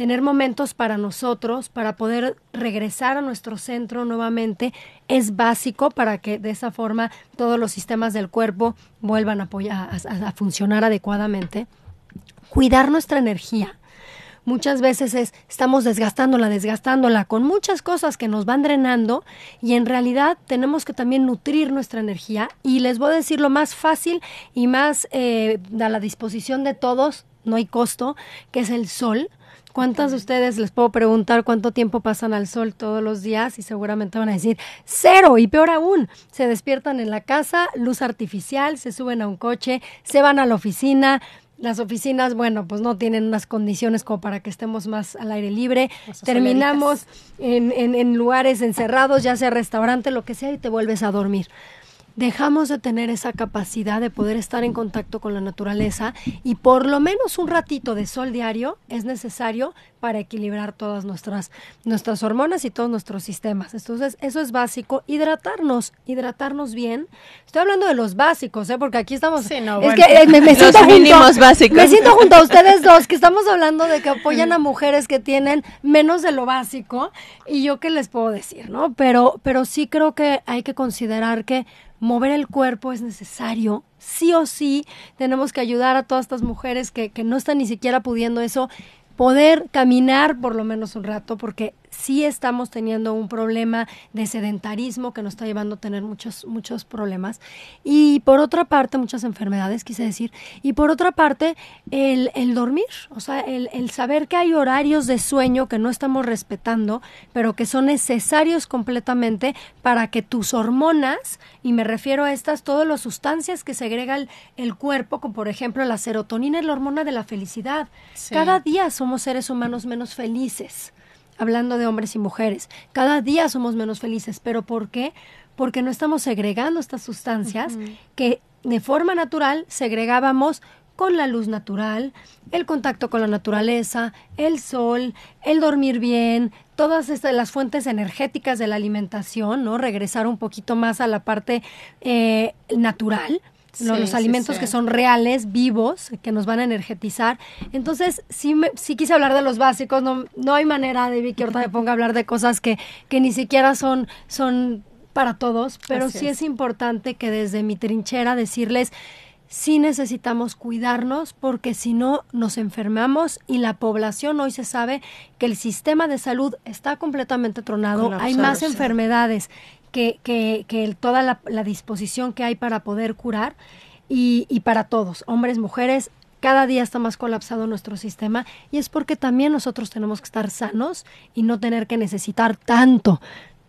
tener momentos para nosotros, para poder regresar a nuestro centro nuevamente, es básico para que de esa forma todos los sistemas del cuerpo vuelvan a, funcionar adecuadamente. Cuidar nuestra energía muchas veces es estamos desgastándola, desgastándola con muchas cosas que nos van drenando y en realidad tenemos que también nutrir nuestra energía y les voy a decir lo más fácil y más eh, a la disposición de todos, no hay costo, que es el sol. ¿Cuántas de ustedes les puedo preguntar cuánto tiempo pasan al sol todos los días? Y seguramente van a decir cero. Y peor aún, se despiertan en la casa, luz artificial, se suben a un coche, se van a la oficina, las oficinas, bueno, pues no tienen unas condiciones como para que estemos más al aire libre. Terminamos en, en, en, lugares encerrados, ya sea restaurante, lo que sea, y te vuelves a dormir dejamos de tener esa capacidad de poder estar en contacto con la naturaleza y por lo menos un ratito de sol diario es necesario para equilibrar todas nuestras, nuestras hormonas y todos nuestros sistemas. Entonces, eso es básico. Hidratarnos, hidratarnos bien. Estoy hablando de los básicos, ¿eh? porque aquí estamos... Sí, no, es bueno. que eh, me, me, siento junto, básicos. me siento junto a ustedes dos, que estamos hablando de que apoyan a mujeres que tienen menos de lo básico. Y yo qué les puedo decir, ¿no? Pero, pero sí creo que hay que considerar que mover el cuerpo es necesario. Sí o sí, tenemos que ayudar a todas estas mujeres que, que no están ni siquiera pudiendo eso, poder caminar por lo menos un rato, porque sí estamos teniendo un problema de sedentarismo que nos está llevando a tener muchos, muchos problemas. Y por otra parte, muchas enfermedades, quise decir. Y por otra parte, el, el dormir, o sea, el, el saber que hay horarios de sueño que no estamos respetando, pero que son necesarios completamente para que tus hormonas, y me refiero a estas, todas las sustancias que segrega el, el cuerpo, como por ejemplo la serotonina es la hormona de la felicidad. Cada día somos seres humanos menos felices hablando de hombres y mujeres. Cada día somos menos felices, pero ¿por qué? Porque no estamos segregando estas sustancias que de forma natural segregábamos con la luz natural, el contacto con la naturaleza, el sol, el dormir bien, todas estas, las fuentes energéticas de la alimentación, ¿no? Regresar un poquito más a la parte eh, natural los alimentos que son reales, vivos, que nos van a energetizar. Entonces, sí, me, sí quise hablar de los básicos, no, no hay manera de que ahorita me ponga a hablar de cosas que, que ni siquiera son, son para todos, pero sí es. es importante que desde mi trinchera decirles, sí necesitamos cuidarnos porque si no nos enfermamos y la población hoy se sabe que el sistema de salud está completamente tronado, hay más enfermedades que, que, que toda la, disposición que hay para poder curar y, y para todos, hombres, mujeres, cada día está más colapsado nuestro sistema y es porque también nosotros tenemos que estar sanos y no tener que necesitar tanto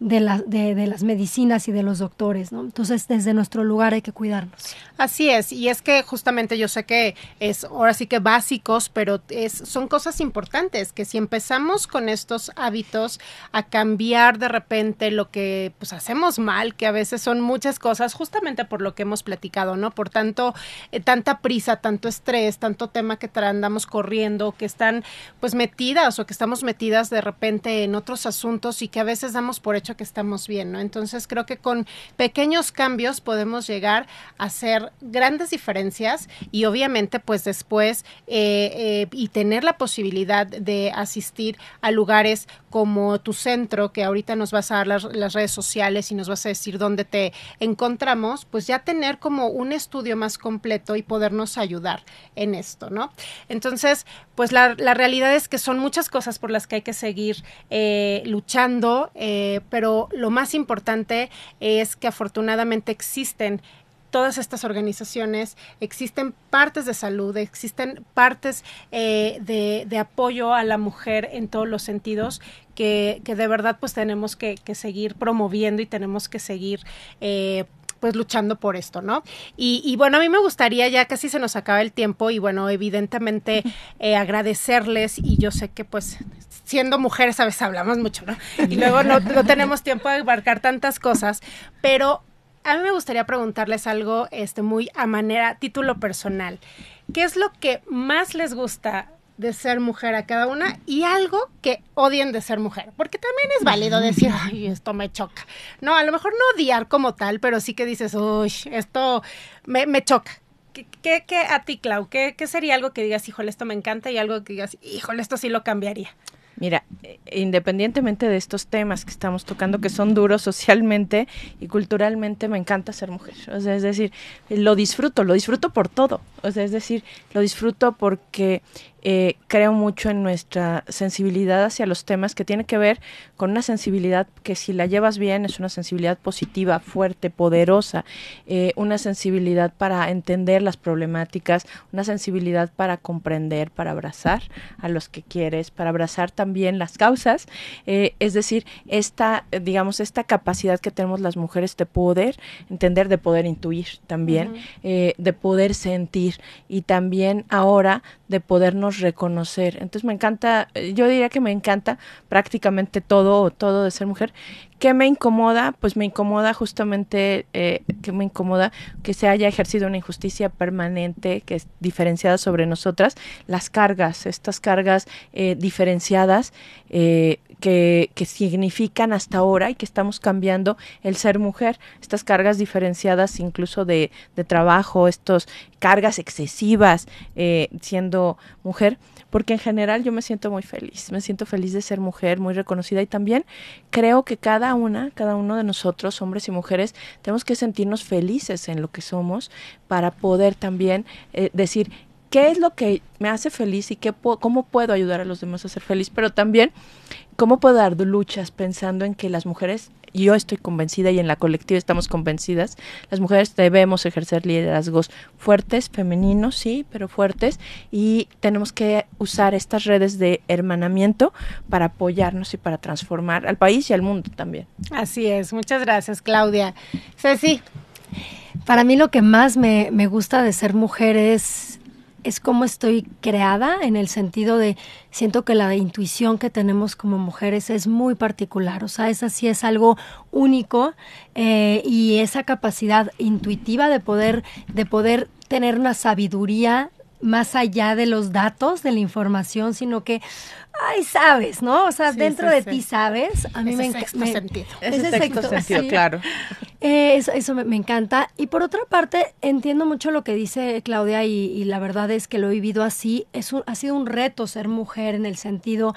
de, la, de, las medicinas y de los doctores, ¿no? Entonces, desde nuestro lugar hay que cuidarnos. Así es, y es que justamente yo sé que es ahora sí que básicos, pero es, son cosas importantes, que si empezamos con estos hábitos a cambiar de repente lo que pues hacemos mal, que a veces son muchas cosas, justamente por lo que hemos platicado, ¿no? Por tanto, eh, tanta prisa, tanto estrés, tanto tema que andamos corriendo, que están pues metidas o que estamos metidas de repente en otros asuntos y que a veces damos por hecho que estamos bien, ¿no? Entonces creo que con pequeños cambios podemos llegar a hacer grandes diferencias y obviamente pues después eh, eh, y tener la posibilidad de asistir a lugares como tu centro, que ahorita nos vas a dar las, redes sociales y nos vas a decir dónde te encontramos, pues ya tener como un estudio más completo y podernos ayudar en esto, ¿no? Entonces, pues la, la realidad es que son muchas cosas por las que hay que seguir eh, luchando, eh, pero lo más importante es que afortunadamente existen todas estas organizaciones, existen partes de salud, existen partes eh, de, de, apoyo a la mujer en todos los sentidos que, que de verdad pues tenemos que, que, seguir promoviendo y tenemos que seguir eh, pues luchando por esto, ¿no? Y, y, bueno, a mí me gustaría, ya casi se nos acaba el tiempo y bueno, evidentemente eh, agradecerles y yo sé que pues siendo mujeres a veces hablamos mucho, ¿no? Y luego no, no tenemos tiempo de abarcar tantas cosas, pero a mí me gustaría preguntarles algo este, muy a manera, título personal. ¿Qué es lo que más les gusta de ser mujer a cada una y algo que odien de ser mujer? Porque también es válido decir, ay, esto me choca. No, a lo mejor no odiar como tal, pero sí que dices, uy, esto me, me choca. ¿Qué, ¿Qué, qué, a ti, Clau? ¿Qué, ¿Qué sería algo que digas, híjole, esto me encanta y algo que digas, híjole, esto sí lo cambiaría? Mira, independientemente de estos temas que estamos tocando, que son duros socialmente y culturalmente, me encanta ser mujer. O sea, es decir, lo disfruto, lo disfruto por todo. O sea, es decir, lo disfruto porque eh, creo mucho en nuestra sensibilidad hacia los temas que tiene que ver con una sensibilidad que si la llevas bien es una sensibilidad positiva, fuerte, poderosa, eh, una sensibilidad para entender las problemáticas, una sensibilidad para comprender, para abrazar a los que quieres, para abrazar también las causas, eh, es decir, esta, digamos, esta capacidad que tenemos las mujeres de poder entender, de poder intuir también, uh -huh. de poder sentir y también ahora de podernos reconocer. Entonces me encanta, yo diría que me encanta prácticamente todo, todo de ser mujer. ¿Qué me incomoda? Pues me incomoda justamente, eh, que me incomoda que se haya ejercido una injusticia permanente, que es diferenciada sobre nosotras, las cargas, estas cargas eh, diferenciadas eh, que, que significan hasta ahora y que estamos cambiando el ser mujer, estas cargas diferenciadas incluso de, de trabajo, estos cargas excesivas eh, siendo mujer, porque en general yo me siento muy feliz, me siento feliz de ser mujer, muy reconocida y también creo que cada una, cada uno de nosotros, hombres y mujeres, tenemos que sentirnos felices en lo que somos para poder también eh, decir, qué es lo que me hace feliz y qué cómo puedo ayudar a los demás a ser feliz, pero también cómo puedo dar luchas pensando en que las mujeres yo estoy convencida y en la colectiva estamos convencidas, las mujeres debemos ejercer liderazgos fuertes, femeninos, sí, pero fuertes, y tenemos que usar estas redes de hermanamiento para apoyarnos y para transformar al país y al mundo también. Así es, muchas gracias Claudia. Ceci. Para mí lo que más me, me gusta de ser mujer es es como estoy creada en el sentido de siento que la intuición que tenemos como mujeres es muy particular, o sea, esa sí es algo único eh, y esa capacidad intuitiva de poder de poder tener una sabiduría más allá de los datos, de la información, sino que, ay, sabes, ¿no? O sea, dentro de ti sabes. A mí me encanta. sentido. Ese sexto, sentido, claro. Eh, eso, me, encanta. Y por otra parte, entiendo mucho lo que dice Claudia y, la verdad es que lo he vivido así. Es ha sido un reto ser mujer en el sentido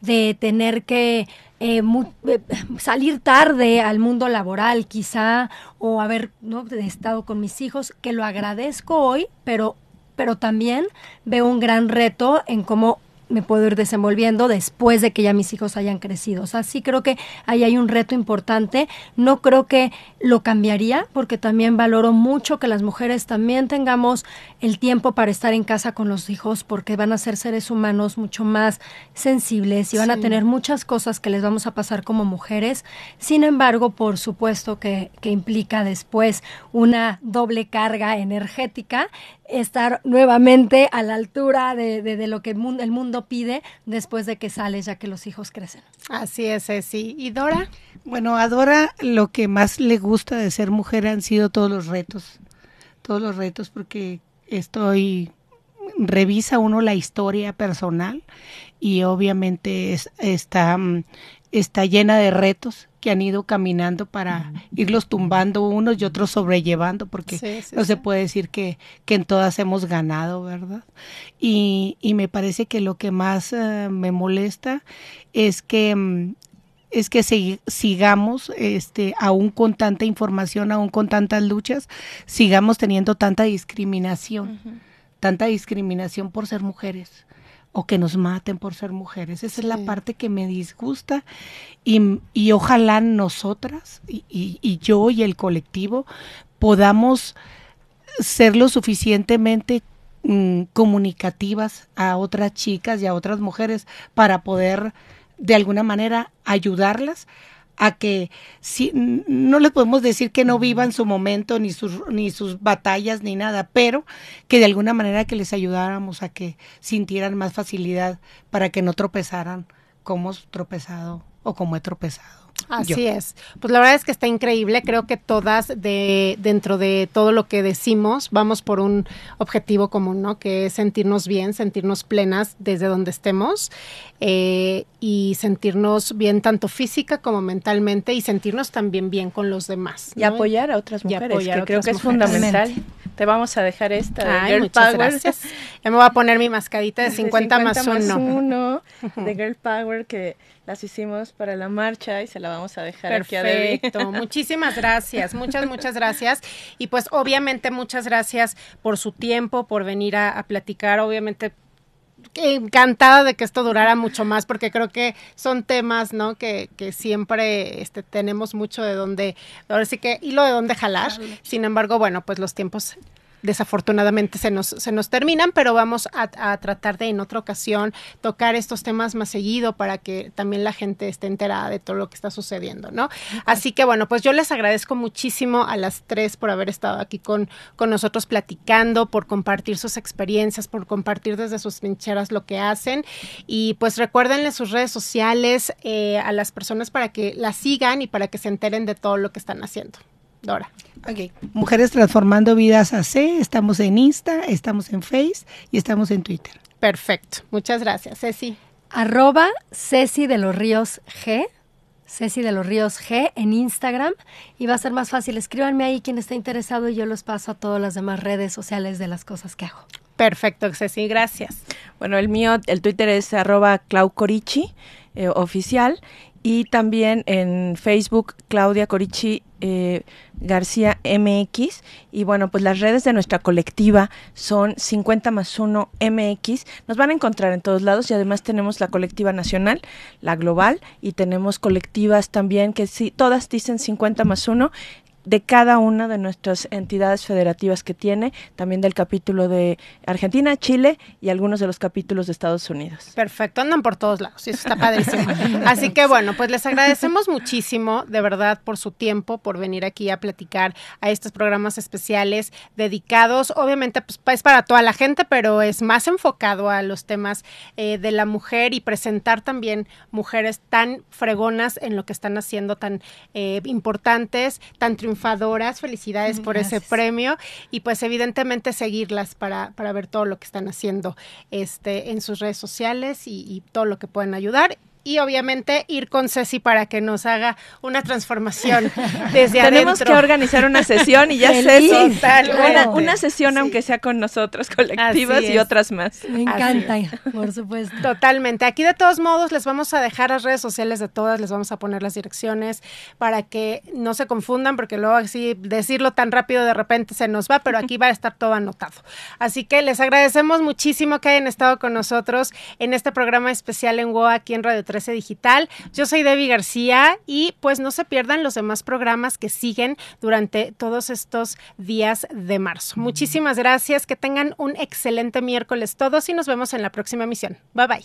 de tener que eh, eh, salir tarde al mundo laboral quizá o haber ¿no? estado con mis hijos, que lo agradezco hoy, pero pero también veo un gran reto en cómo me puedo ir desenvolviendo después de que ya mis hijos hayan crecido. O sea, sí creo que ahí hay un reto importante. No creo que lo cambiaría porque también valoro mucho que las mujeres también tengamos el tiempo para estar en casa con los hijos porque van a ser seres humanos mucho más sensibles y van a tener muchas cosas que les vamos a pasar como mujeres. Sin embargo, por supuesto que, que implica después una doble carga energética estar nuevamente a la altura de, de, lo que el mundo, el mundo, pide después de que sales, ya que los hijos crecen. Así es, sí. ¿Y Dora? Bueno, a Dora lo que más le gusta de ser mujer han sido todos los retos, todos los retos, porque estoy, revisa uno la historia personal y obviamente es, está, mm, está llena de retos que han ido caminando para irlos tumbando unos y otros sobrellevando, porque no se puede decir que, que en todas hemos ganado, ¿verdad? Y, y me parece que lo que más eh, me molesta es que mm, es que sigamos, este, aún con tanta información, aún con tantas luchas, sigamos teniendo tanta discriminación, tanta discriminación por ser mujeres o que nos maten por ser mujeres. Esa es la parte que me disgusta y, y ojalá nosotras y, y, yo y el colectivo podamos ser lo suficientemente mm, comunicativas a otras chicas y a otras mujeres para poder de alguna manera ayudarlas a que si, no les podemos decir que no vivan su momento, ni sus, ni sus batallas, ni nada, pero que de alguna manera que les ayudáramos a que sintieran más facilidad para que no tropezaran como tropezado o como he tropezado. Así es. Pues la verdad es que está increíble. Creo que todas de dentro de todo lo que decimos vamos por un objetivo común, ¿no? Que es sentirnos bien, sentirnos plenas desde donde estemos eh, y sentirnos bien tanto física como mentalmente y sentirnos también bien con los demás. Y apoyar a otras mujeres, que creo que es fundamental. Te vamos a dejar esta de Girl Power. Gracias. Ya me voy a poner mi mascadita de 50, más, uno. de Girl Power que las hicimos para la marcha y se la vamos a dejar Perfecto. aquí a Muchísimas gracias, muchas, muchas gracias. Y pues obviamente muchas gracias por su tiempo, por venir a, platicar. Obviamente encantada de que esto durara mucho más porque creo que son temas no que, que siempre este, tenemos mucho de donde ahora sí que hilo de dónde jalar sin embargo bueno pues los tiempos desafortunadamente se nos, se nos terminan, pero vamos a, tratar de en otra ocasión tocar estos temas más seguido para que también la gente esté enterada de todo lo que está sucediendo, ¿no? Así que bueno, pues yo les agradezco muchísimo a las tres por haber estado aquí con, con nosotros platicando, por compartir sus experiencias, por compartir desde sus trincheras lo que hacen y pues recuérdenle sus redes sociales eh, a las personas para que las sigan y para que se enteren de todo lo que están haciendo. Dora. Ok. Mujeres Transformando Vidas AC, estamos en Insta, estamos en Face y estamos en Twitter. Perfecto. Muchas gracias, Ceci. Arroba Ceci de los Ríos G. Ceci de los Ríos G en Instagram y va a ser más fácil. Escríbanme ahí quien esté interesado y yo los paso a todas las demás redes sociales de las cosas que hago. Perfecto, Ceci, gracias. Bueno, el mío, el Twitter es arroba claucorichi eh, oficial y también en Facebook Claudia Corichi eh, García MX y bueno pues las redes de nuestra colectiva son 50 más 1 MX nos van a encontrar en todos lados y además tenemos la colectiva nacional la global y tenemos colectivas también que sí todas dicen 50 más 1 de cada una de nuestras entidades federativas que tiene, también del capítulo de Argentina, Chile y algunos de los capítulos de Estados Unidos. Perfecto, andan por todos lados y eso está padrísimo. Así que bueno, pues les agradecemos muchísimo, de verdad, por su tiempo, por venir aquí a platicar a estos programas especiales dedicados, obviamente, pues es para toda la gente, pero es más enfocado a los temas eh, de la mujer y presentar también mujeres tan fregonas en lo que están haciendo, tan eh, importantes, tan triunfantes Felicidades por ese premio y pues evidentemente seguirlas para, para ver todo lo que están haciendo este, en sus redes sociales y, y todo lo que pueden ayudar y obviamente ir con Ceci para que nos haga una transformación desde Tenemos que organizar una sesión y ya Ceci, una, una, sesión aunque sea con nosotros, colectivas y otras más. Me encanta, por supuesto. Totalmente. Aquí de todos modos les vamos a dejar las redes sociales de todas, les vamos a poner las direcciones para que no se confundan porque luego así decirlo tan rápido de repente se nos va, pero aquí va a estar todo anotado. Así que les agradecemos muchísimo que hayan estado con nosotros en este programa especial en WOA aquí en Radio 3 Digital. Yo soy Debbie García y pues no se pierdan los demás programas que siguen durante todos estos días de marzo. Muchísimas gracias, que tengan un excelente miércoles todos y nos vemos en la próxima emisión. Bye bye.